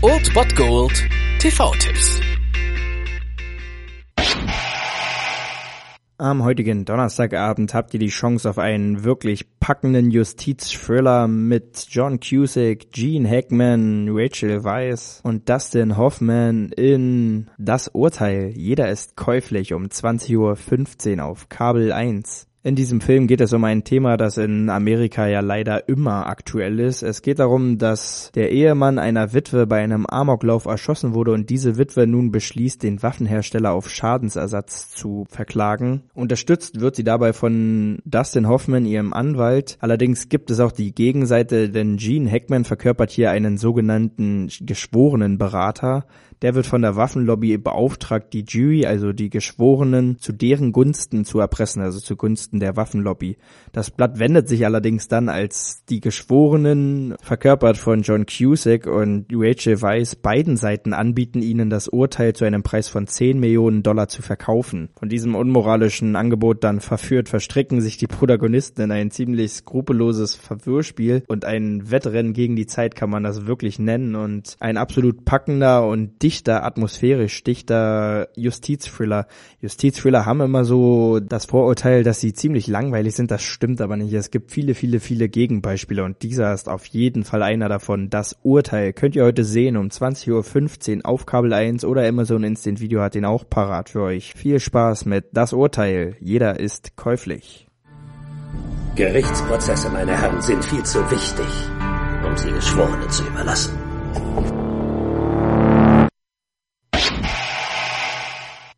Old Bot Gold TV-Tipps. Am heutigen Donnerstagabend habt ihr die Chance auf einen wirklich packenden Justiz-Thriller mit John Cusack, Gene Hackman, Rachel Weisz und Dustin Hoffman in Das Urteil. Jeder ist käuflich um 20.15 Uhr auf Kabel 1. In diesem Film geht es um ein Thema, das in Amerika ja leider immer aktuell ist. Es geht darum, dass der Ehemann einer Witwe bei einem Amoklauf erschossen wurde und diese Witwe nun beschließt, den Waffenhersteller auf Schadensersatz zu verklagen. Unterstützt wird sie dabei von Dustin Hoffman, ihrem Anwalt. Allerdings gibt es auch die Gegenseite, denn Gene Hackman verkörpert hier einen sogenannten geschworenen Berater. Der wird von der Waffenlobby beauftragt, die Jury, also die Geschworenen, zu deren Gunsten zu erpressen, also zugunsten der Waffenlobby. Das Blatt wendet sich allerdings dann, als die Geschworenen, verkörpert von John Cusack und Rachel Weisz, beiden Seiten anbieten, ihnen das Urteil zu einem Preis von 10 Millionen Dollar zu verkaufen. Von diesem unmoralischen Angebot dann verführt, verstricken sich die Protagonisten in ein ziemlich skrupelloses Verwirrspiel und ein Wettrennen gegen die Zeit kann man das wirklich nennen und ein absolut packender und dichter, atmosphärisch dichter Justizthriller. Justizthriller haben immer so das Vorurteil, dass sie ziemlich langweilig sind. Das stimmt aber nicht. Es gibt viele, viele, viele Gegenbeispiele und dieser ist auf jeden Fall einer davon. Das Urteil könnt ihr heute sehen um 20.15 Uhr auf Kabel 1 oder Amazon Instant Video hat den auch parat für euch. Viel Spaß mit Das Urteil. Jeder ist käuflich. Gerichtsprozesse, meine Herren, sind viel zu wichtig, um sie Geschworenen zu überlassen.